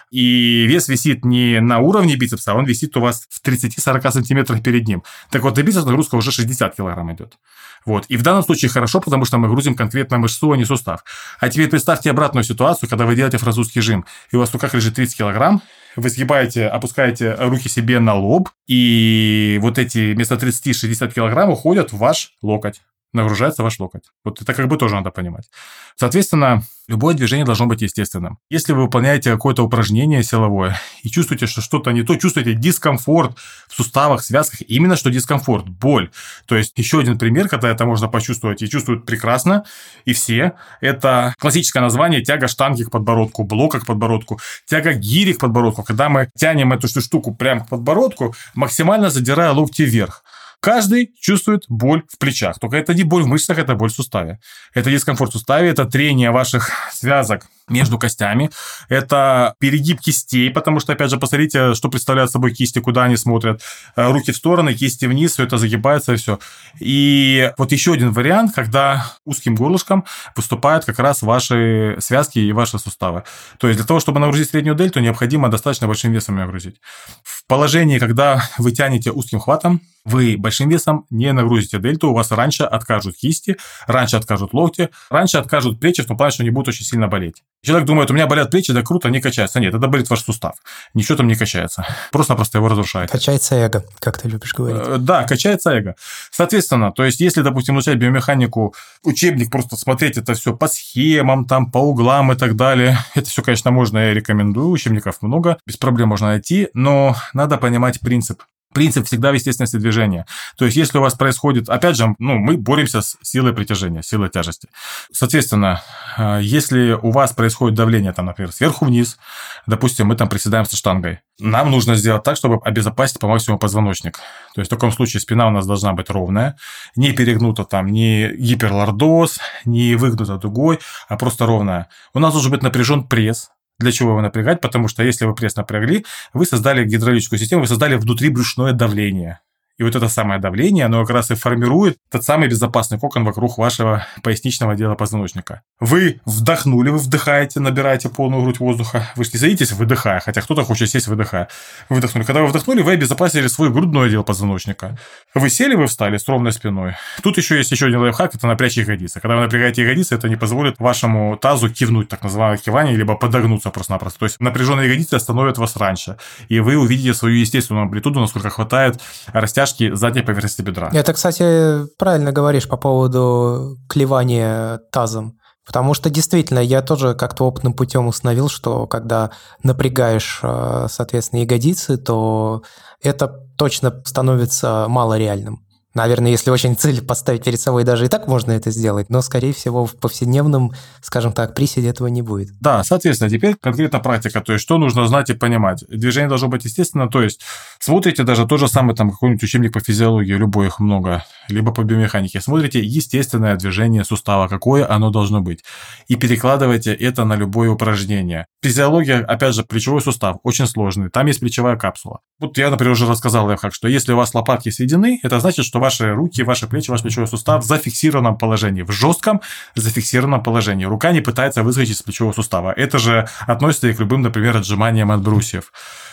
И вес висит не на уровне бицепса, а он висит у вас в 30-40 сантиметрах перед ним. Так вот, на бицепс нагрузка уже 60 килограмм идет. Вот. И в данном случае хорошо, потому что мы грузим конкретно мышцу, а не сустав. А теперь представьте обратную ситуацию, когда вы делаете французский жим, и у вас в руках лежит 30 килограмм, вы сгибаете, опускаете руки себе на лоб, и вот эти вместо 30-60 килограмм уходят в ваш локоть нагружается ваш локоть. Вот это как бы тоже надо понимать. Соответственно, любое движение должно быть естественным. Если вы выполняете какое-то упражнение силовое и чувствуете, что что-то не то, чувствуете дискомфорт в суставах, связках, именно что дискомфорт, боль. То есть еще один пример, когда это можно почувствовать и чувствуют прекрасно, и все, это классическое название тяга штанги к подбородку, блока к подбородку, тяга гири к подбородку, когда мы тянем эту штуку прямо к подбородку, максимально задирая локти вверх. Каждый чувствует боль в плечах. Только это не боль в мышцах, это боль в суставе. Это дискомфорт в суставе, это трение ваших связок между костями. Это перегиб кистей, потому что, опять же, посмотрите, что представляют собой кисти, куда они смотрят. Э, руки в стороны, кисти вниз, все это загибается и все. И вот еще один вариант, когда узким горлышком выступают как раз ваши связки и ваши суставы. То есть для того, чтобы нагрузить среднюю дельту, необходимо достаточно большим весом нагрузить. В положении, когда вы тянете узким хватом, вы большим весом не нагрузите дельту, у вас раньше откажут кисти, раньше откажут локти, раньше откажут плечи, в том плане, что они будут очень сильно болеть. Человек думает, у меня болят плечи, да круто, не качается. Нет, это болит ваш сустав. Ничего там не качается. Просто-просто его разрушает. Качается эго, как ты любишь говорить. Э, да, качается эго. Соответственно, то есть, если, допустим, изучать биомеханику, учебник, просто смотреть это все по схемам, там, по углам и так далее, это все, конечно, можно, я рекомендую, учебников много, без проблем можно найти, но надо понимать принцип принцип всегда в естественности движения. То есть, если у вас происходит, опять же, ну, мы боремся с силой притяжения, силой тяжести. Соответственно, э, если у вас происходит давление, там, например, сверху вниз, допустим, мы там приседаем со штангой, нам нужно сделать так, чтобы обезопасить по максимуму позвоночник. То есть, в таком случае спина у нас должна быть ровная, не перегнута там, не гиперлордоз, не выгнута дугой, а просто ровная. У нас должен быть напряжен пресс, для чего его напрягать? Потому что если вы пресс напрягли, вы создали гидравлическую систему, вы создали внутрибрюшное давление. И вот это самое давление, оно как раз и формирует тот самый безопасный кокон вокруг вашего поясничного отдела позвоночника. Вы вдохнули, вы вдыхаете, набираете полную грудь воздуха. Вы же не садитесь, выдыхая, хотя кто-то хочет сесть, выдыхая. Вы вдохнули. Когда вы вдохнули, вы обезопасили свой грудной отдел позвоночника. Вы сели, вы встали с ровной спиной. Тут еще есть еще один лайфхак, это напрячь ягодицы. Когда вы напрягаете ягодицы, это не позволит вашему тазу кивнуть, так называемое кивание, либо подогнуться просто-напросто. То есть напряженные ягодицы остановят вас раньше. И вы увидите свою естественную амплитуду, насколько хватает растяжки задней поверхности бедра. Это, кстати, правильно говоришь по поводу клевания тазом. Потому что действительно, я тоже как-то опытным путем установил, что когда напрягаешь, э, соответственно, ягодицы, то это точно становится малореальным. Наверное, если очень цель поставить перед собой, даже и так можно это сделать, но, скорее всего, в повседневном, скажем так, приседе этого не будет. Да, соответственно, теперь конкретно практика, то есть что нужно знать и понимать. Движение должно быть естественно, то есть смотрите даже тот же самый там какой-нибудь учебник по физиологии, любой их много, либо по биомеханике, смотрите естественное движение сустава, какое оно должно быть, и перекладывайте это на любое упражнение. Физиология, опять же, плечевой сустав очень сложный, там есть плечевая капсула. Вот я, например, уже рассказал лайфхак, что если у вас лопатки сведены, это значит, что ваши руки, ваши плечи, ваш плечевой сустав в зафиксированном положении, в жестком зафиксированном положении. Рука не пытается выскочить из плечевого сустава. Это же относится и к любым, например, отжиманиям от брусьев.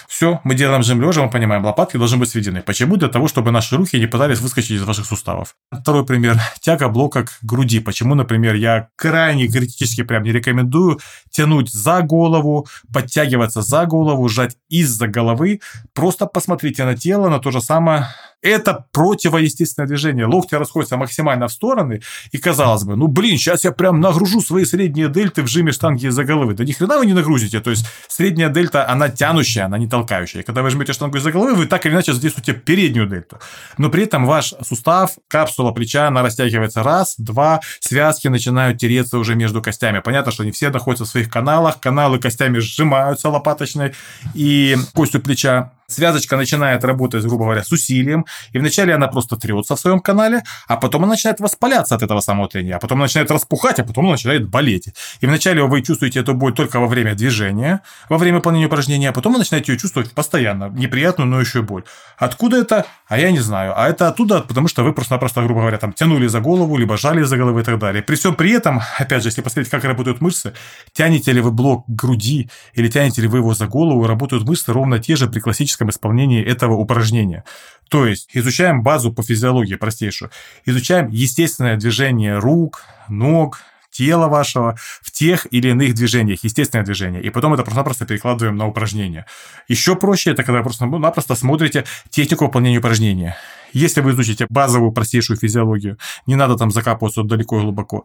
Все, мы делаем жим лежа, мы понимаем, лопатки должны быть сведены. Почему? Для того, чтобы наши руки не пытались выскочить из ваших суставов. Второй пример. Тяга блока к груди. Почему, например, я крайне критически прям не рекомендую тянуть за голову, подтягиваться за голову, сжать из-за головы. Просто посмотрите на тело, на то же самое это противоестественное движение. Локти расходятся максимально в стороны, и казалось бы, ну блин, сейчас я прям нагружу свои средние дельты в жиме штанги из-за головы. Да ни хрена вы не нагрузите. То есть средняя дельта, она тянущая, она не толкающая. И когда вы жмете штангу из-за головы, вы так или иначе задействуете переднюю дельту. Но при этом ваш сустав, капсула плеча, она растягивается раз, два, связки начинают тереться уже между костями. Понятно, что они все находятся в своих каналах, каналы костями сжимаются лопаточной, и костью плеча Связочка начинает работать, грубо говоря, с усилием, и вначале она просто трется в своем канале, а потом она начинает воспаляться от этого самого трения, а потом начинает распухать, а потом она начинает болеть. И вначале вы чувствуете эту боль только во время движения, во время выполнения упражнения, а потом вы начинаете ее чувствовать постоянно, неприятную, но еще боль. Откуда это? А я не знаю. А это оттуда, потому что вы просто-напросто, грубо говоря, там тянули за голову, либо жали за голову и так далее. При всем при этом, опять же, если посмотреть, как работают мышцы, тянете ли вы блок груди или тянете ли вы его за голову, работают мышцы ровно те же при классическом практическом исполнении этого упражнения. То есть изучаем базу по физиологии простейшую, изучаем естественное движение рук, ног, тела вашего в тех или иных движениях, естественное движение, и потом это просто-напросто перекладываем на упражнение. Еще проще это, когда просто-напросто смотрите технику выполнения упражнения. Если вы изучите базовую простейшую физиологию, не надо там закапываться далеко и глубоко,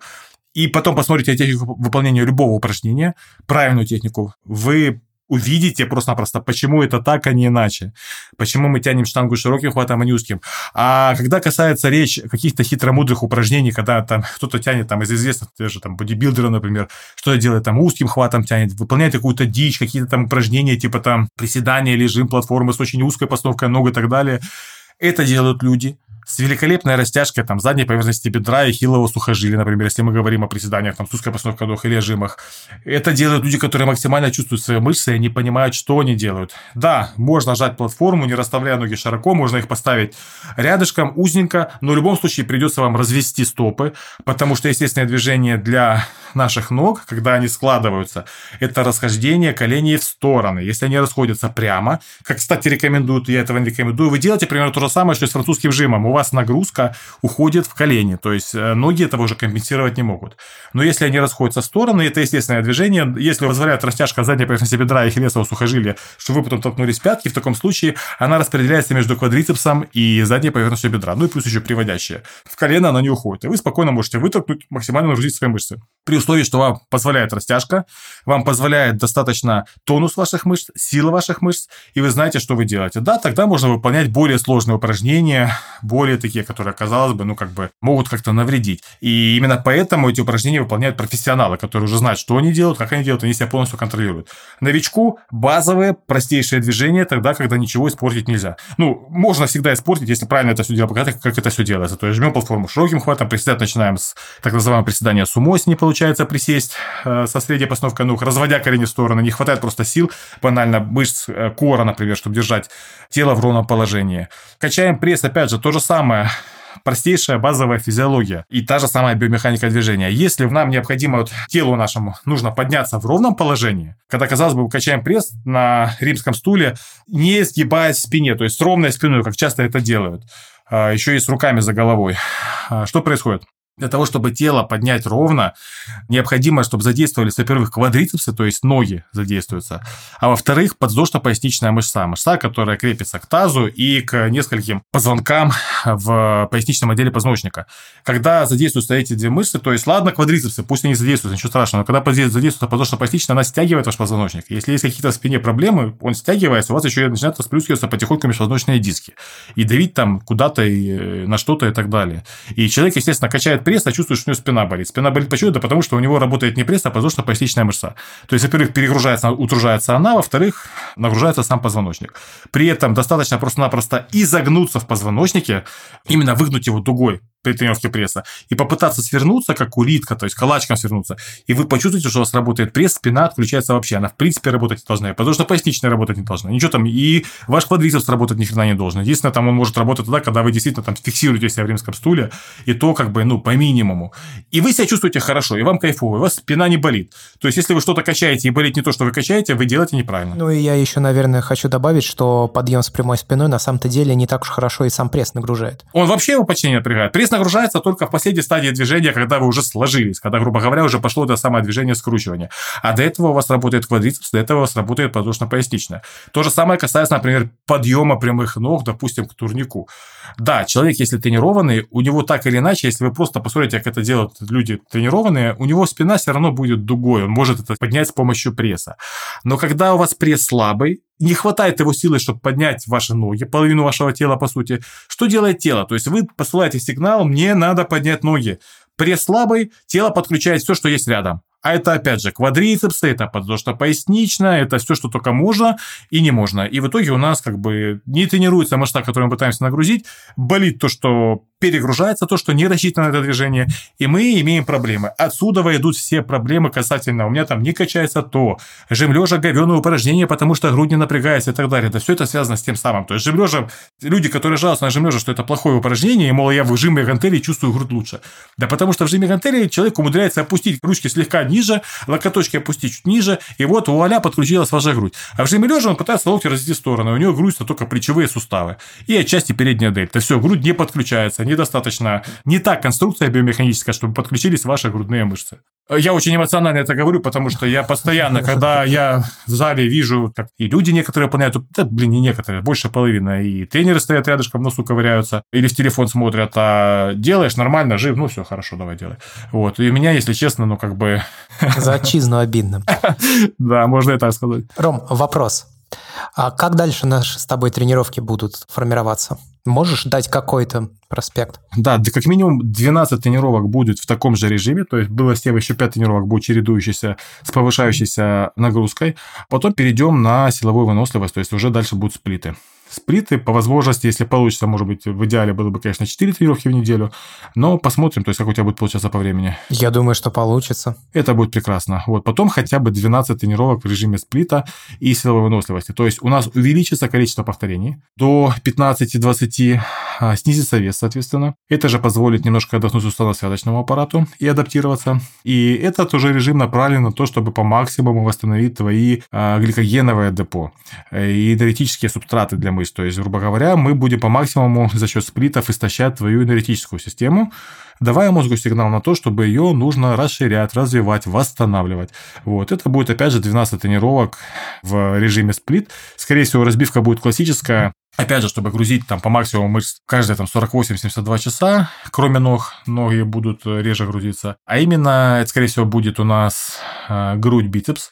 и потом посмотрите технику выполнения любого упражнения, правильную технику, вы увидите просто-напросто, почему это так, а не иначе. Почему мы тянем штангу широким хватом, а не узким. А когда касается речь каких-то хитромудрых упражнений, когда там кто-то тянет там из известных, те же там бодибилдера, например, что делает там узким хватом тянет, выполняет какую-то дичь, какие-то там упражнения, типа там приседания, лежим, платформы с очень узкой постановкой ног и так далее. Это делают люди, с великолепной растяжкой там, задней поверхности бедра и хилого сухожилия, например, если мы говорим о приседаниях, там, с узкой постановкой ног или жимах. Это делают люди, которые максимально чувствуют свои мышцы, и они понимают, что они делают. Да, можно жать платформу, не расставляя ноги широко, можно их поставить рядышком, узенько, но в любом случае придется вам развести стопы, потому что естественное движение для наших ног, когда они складываются, это расхождение коленей в стороны. Если они расходятся прямо, как, кстати, рекомендуют, я этого не рекомендую, вы делаете примерно то же самое, что и с французским жимом. У вас нагрузка уходит в колени, то есть э, ноги этого уже компенсировать не могут. Но если они расходятся в стороны, это естественное движение. Если позволяет растяжка задней поверхности бедра и хилесового сухожилия, что вы потом толкнулись пятки, в таком случае она распределяется между квадрицепсом и задней поверхностью бедра. Ну и плюс еще приводящая. В колено она не уходит. И вы спокойно можете вытолкнуть, максимально нагрузить свои мышцы. При условии, что вам позволяет растяжка, вам позволяет достаточно тонус ваших мышц, сила ваших мышц, и вы знаете, что вы делаете. Да, тогда можно выполнять более сложные упражнения, более такие, которые, казалось бы, ну, как бы могут как-то навредить. И именно поэтому эти упражнения выполняют профессионалы, которые уже знают, что они делают, как они делают, они себя полностью контролируют. Новичку базовые, простейшие движения тогда, когда ничего испортить нельзя. Ну, можно всегда испортить, если правильно это все делать, показать, как это все делается. То есть жмем платформу широким хватом, приседать начинаем с так называемого приседания сумо, если не получается присесть э, со средней постановкой ног, разводя колени в стороны. Не хватает просто сил, банально мышц э, кора, например, чтобы держать тело в ровном положении. Качаем пресс, опять же, то же самое простейшая базовая физиология и та же самая биомеханика движения. Если нам необходимо вот, телу нашему нужно подняться в ровном положении, когда, казалось бы, качаем пресс на римском стуле, не сгибаясь в спине, то есть с ровной спиной, как часто это делают, а, еще и с руками за головой. А, что происходит? Для того, чтобы тело поднять ровно, необходимо, чтобы задействовались, во-первых, квадрицепсы, то есть ноги задействуются, а во-вторых, подвздошно-поясничная мышца, мышца, которая крепится к тазу и к нескольким позвонкам в поясничном отделе позвоночника. Когда задействуются эти две мышцы, то есть, ладно, квадрицепсы, пусть они задействуются, ничего страшного, но когда задействуется подвздошно-поясничная, она стягивает ваш позвоночник. Если есть какие-то в спине проблемы, он стягивается, у вас еще начинают расплюскиваться потихоньку межпозвоночные диски и давить там куда-то и э, на что-то и так далее. И человек, естественно, качает пресс, а чувствует, что у него спина болит. Спина болит почему? Да потому что у него работает не пресс, а подвздошно-поясничная мышца. То есть, во-первых, перегружается, утружается она, во-вторых, нагружается сам позвоночник. При этом достаточно просто-напросто изогнуться в позвоночнике, именно выгнуть его дугой, при тренировке пресса, и попытаться свернуться, как улитка, то есть калачком свернуться, и вы почувствуете, что у вас работает пресс, спина отключается вообще. Она, в принципе, работать не должна, потому что поясничная работать не должна. Ничего там, и ваш квадрицепс работать ни хрена не должен. Единственное, там он может работать тогда, когда вы действительно там фиксируете себя в римском стуле, и то как бы, ну, по минимуму. И вы себя чувствуете хорошо, и вам кайфово, и у вас спина не болит. То есть, если вы что-то качаете и болит не то, что вы качаете, вы делаете неправильно. Ну, и я еще, наверное, хочу добавить, что подъем с прямой спиной на самом-то деле не так уж хорошо и сам пресс нагружает. Он вообще его почти не напрягает. Пресс нагружается только в последней стадии движения, когда вы уже сложились, когда, грубо говоря, уже пошло это самое движение скручивания. А до этого у вас работает квадрицепс, до этого у вас работает подвздошно-поясничная. То же самое касается, например, подъема прямых ног, допустим, к турнику. Да, человек, если тренированный, у него так или иначе, если вы просто посмотрите, как это делают люди тренированные, у него спина все равно будет дугой, он может это поднять с помощью пресса. Но когда у вас пресс слабый, не хватает его силы, чтобы поднять ваши ноги, половину вашего тела, по сути. Что делает тело? То есть вы посылаете сигнал, мне надо поднять ноги. Пресс слабый, тело подключает все, что есть рядом. А это, опять же, квадрицепсы, это подвздошно-поясничная, это все, что только можно и не можно. И в итоге у нас как бы не тренируется мышца, которую мы пытаемся нагрузить, болит то, что перегружается то, что не рассчитано на это движение, и мы имеем проблемы. Отсюда идут все проблемы касательно у меня там не качается то, жим лежа говёное упражнение, потому что грудь не напрягается и так далее. Да все это связано с тем самым. То есть жим лежа, люди, которые жалуются на жим лежа, что это плохое упражнение, и, мол, я в жиме гантели чувствую грудь лучше. Да потому что в жиме гантели человек умудряется опустить ручки слегка ниже, локоточки опустить чуть ниже, и вот у аля подключилась ваша грудь. А в жиме лежа он пытается локти развести в сторону, у него грудь только плечевые суставы и отчасти передняя дельта. Все, грудь не подключается, недостаточно, не та конструкция биомеханическая, чтобы подключились ваши грудные мышцы. Я очень эмоционально это говорю, потому что я постоянно, когда я в зале вижу, как и люди некоторые выполняют, да, блин, не некоторые, больше половины, и тренеры стоят рядышком, носу ковыряются, или в телефон смотрят, а делаешь нормально, жив, ну все, хорошо, давай делай. Вот, и у меня, если честно, ну как бы... За отчизну обидно. Да, можно и так сказать. Ром, вопрос. А как дальше наши с тобой тренировки будут формироваться? Можешь дать какой-то проспект? Да, да, как минимум 12 тренировок будет в таком же режиме, то есть было 7, еще 5 тренировок будет чередующиеся с повышающейся нагрузкой. Потом перейдем на силовую выносливость, то есть уже дальше будут сплиты сплиты. По возможности, если получится, может быть, в идеале было бы, конечно, 4 тренировки в неделю. Но посмотрим, то есть, как у тебя будет получаться по времени. Я думаю, что получится. Это будет прекрасно. Вот потом хотя бы 12 тренировок в режиме сплита и силовой выносливости. То есть, у нас увеличится количество повторений до 15-20, а, снизится вес, соответственно. Это же позволит немножко отдохнуть суставно-связочному аппарату и адаптироваться. И это тоже режим направлен на то, чтобы по максимуму восстановить твои а, гликогеновые депо и энергетические субстраты для мышц. То есть, грубо говоря, мы будем по максимуму за счет сплитов истощать твою энергетическую систему, давая мозгу сигнал на то, чтобы ее нужно расширять, развивать, восстанавливать. Вот. Это будет, опять же, 12 тренировок в режиме сплит. Скорее всего, разбивка будет классическая, Опять же, чтобы грузить там по максимуму мышц каждые там 48-72 часа, кроме ног, ноги будут реже грузиться. А именно, это, скорее всего, будет у нас э, грудь, бицепс,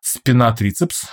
спина, трицепс,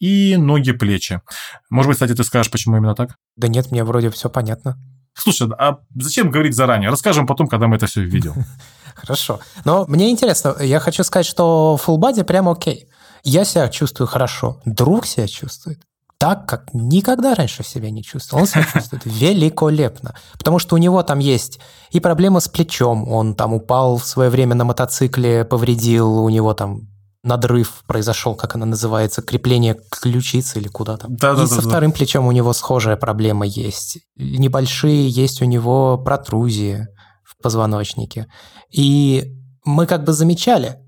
и ноги, плечи. Может быть, кстати, ты скажешь, почему именно так? Да нет, мне вроде все понятно. Слушай, а зачем говорить заранее? Расскажем потом, когда мы это все видим. Хорошо. Но мне интересно, я хочу сказать, что full body прям окей. Я себя чувствую хорошо. Друг себя чувствует так, как никогда раньше себя не чувствовал. Он себя чувствует великолепно. Потому что у него там есть и проблема с плечом. Он там упал в свое время на мотоцикле, повредил, у него там надрыв произошел, как она называется, крепление ключицы или куда там. Да, да, и со да, вторым плечом у него схожая проблема есть. Небольшие есть у него протрузии в позвоночнике. И мы как бы замечали,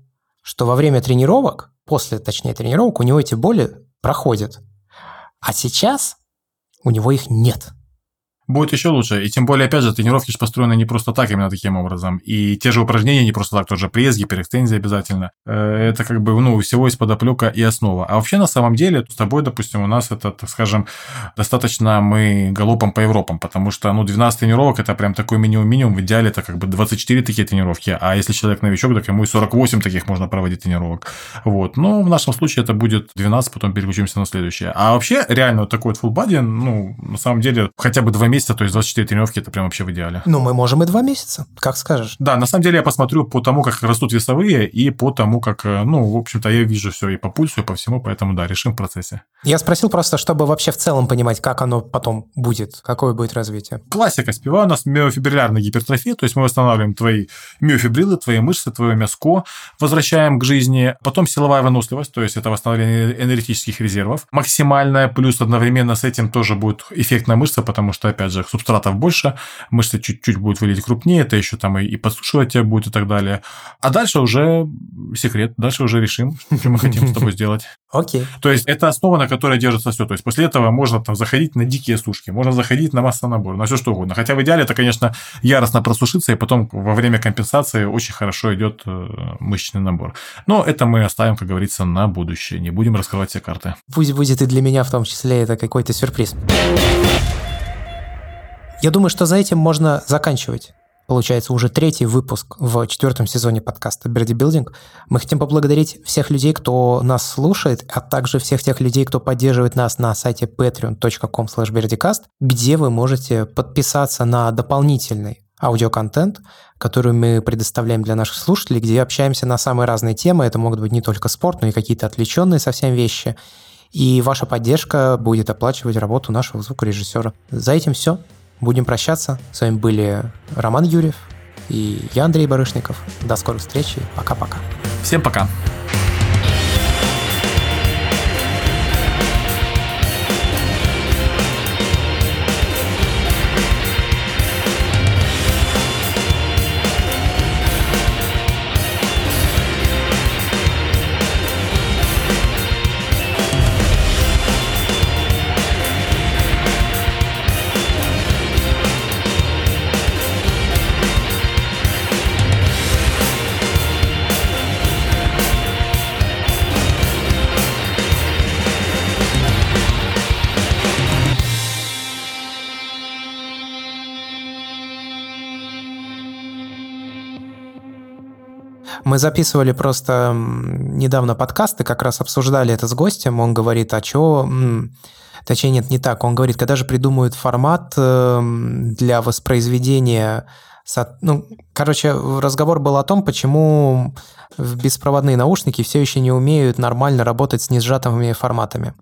что во время тренировок, после, точнее, тренировок, у него эти боли проходят. А сейчас у него их нет. Будет еще лучше. И тем более, опять же, тренировки же построены не просто так, именно таким образом. И те же упражнения не просто так, тоже пресс, гиперэкстензия обязательно. Э, это как бы, ну, всего из подоплека и основа. А вообще, на самом деле, с тобой, допустим, у нас это, так скажем, достаточно мы галопом по Европам, потому что, ну, 12 тренировок – это прям такой минимум-минимум. В идеале это как бы 24 такие тренировки, а если человек новичок, так ему и 48 таких можно проводить тренировок. Вот. Но в нашем случае это будет 12, потом переключимся на следующее. А вообще, реально, вот такой вот full body, ну, на самом деле, хотя бы два месяца, то есть 24 тренировки это прям вообще в идеале. Ну, мы можем и два месяца, как скажешь. Да, на самом деле я посмотрю по тому, как растут весовые, и по тому, как, э, ну, в общем-то, я вижу все и по пульсу, и по всему, поэтому, да, решим в процессе. Я спросил просто, чтобы вообще в целом понимать, как оно потом будет, какое будет развитие. Классика спива у нас миофибриллярная гипертрофия, то есть мы восстанавливаем твои миофибрилы, твои мышцы, твое мяско, возвращаем к жизни. Потом силовая выносливость, то есть это восстановление энергетических резервов. Максимальная, плюс одновременно с этим тоже будет эффект на мышцы, потому что, опять же, субстратов больше, мышцы чуть-чуть будут выглядеть крупнее, это еще там и, и подсушивать тебя будет и так далее. А дальше уже секрет, дальше уже решим, что мы хотим с тобой сделать. Окей. То есть это основа, на которой держится все. То есть после этого можно там заходить на дикие сушки, можно заходить на массонабор, на все что угодно. Хотя в идеале это, конечно, яростно просушиться, и потом во время компенсации очень хорошо идет э, мышечный набор. Но это мы оставим, как говорится, на будущее. Не будем раскрывать все карты. Пусть будет и для меня в том числе это какой-то сюрприз. Я думаю, что за этим можно заканчивать. Получается, уже третий выпуск в четвертом сезоне подкаста Birdie Building. Мы хотим поблагодарить всех людей, кто нас слушает, а также всех тех людей, кто поддерживает нас на сайте patreon.com где вы можете подписаться на дополнительный аудиоконтент, который мы предоставляем для наших слушателей, где общаемся на самые разные темы. Это могут быть не только спорт, но и какие-то отвлеченные совсем вещи. И ваша поддержка будет оплачивать работу нашего звукорежиссера. За этим все. Будем прощаться. С вами были Роман Юрьев и я, Андрей Барышников. До скорых встреч и пока-пока. Всем пока. Мы записывали просто недавно подкасты, как раз обсуждали это с гостем. Он говорит, а что... Точнее, нет, не так. Он говорит, когда же придумают формат эм, для воспроизведения... Ну, короче, разговор был о том, почему беспроводные наушники все еще не умеют нормально работать с несжатыми форматами.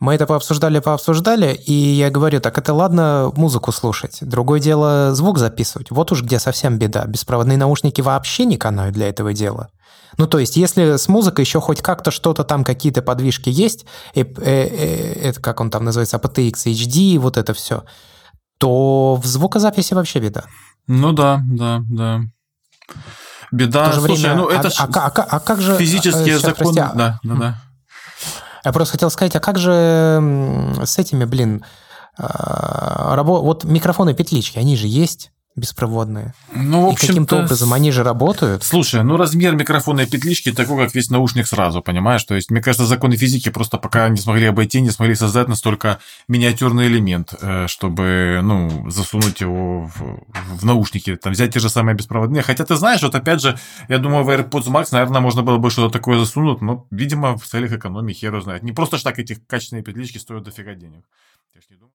Мы это пообсуждали, пообсуждали, и я говорю, так это ладно музыку слушать. Другое дело звук записывать. Вот уж где совсем беда. Беспроводные наушники вообще не канают для этого дела. Ну, то есть, если с музыкой еще хоть как-то что-то там, какие-то подвижки есть, э, э, э, это как он там называется, aptX, HD, вот это все, то в звукозаписи вообще беда. Ну да, да, да. Беда, слушай, время, ну это а, ж а, а, а, как же... физические а, сейчас, законы. прости, а- да, да, да. Я просто хотел сказать, а как же с этими, блин, а, вот микрофоны петлички, они же есть беспроводные. Ну, в И каким-то образом они же работают. Слушай, ну размер микрофонной петлички такой, как весь наушник сразу, понимаешь? То есть, мне кажется, законы физики просто пока не смогли обойти, не смогли создать настолько миниатюрный элемент, э, чтобы, ну, засунуть его в, в наушники, там, взять те же самые беспроводные. Хотя ты знаешь, вот опять же, я думаю, в AirPods Max, наверное, можно было бы что-то такое засунуть, но, видимо, в целях экономии хер знает. Не просто ж так эти качественные петлички стоят дофига денег. Я ж не думаю.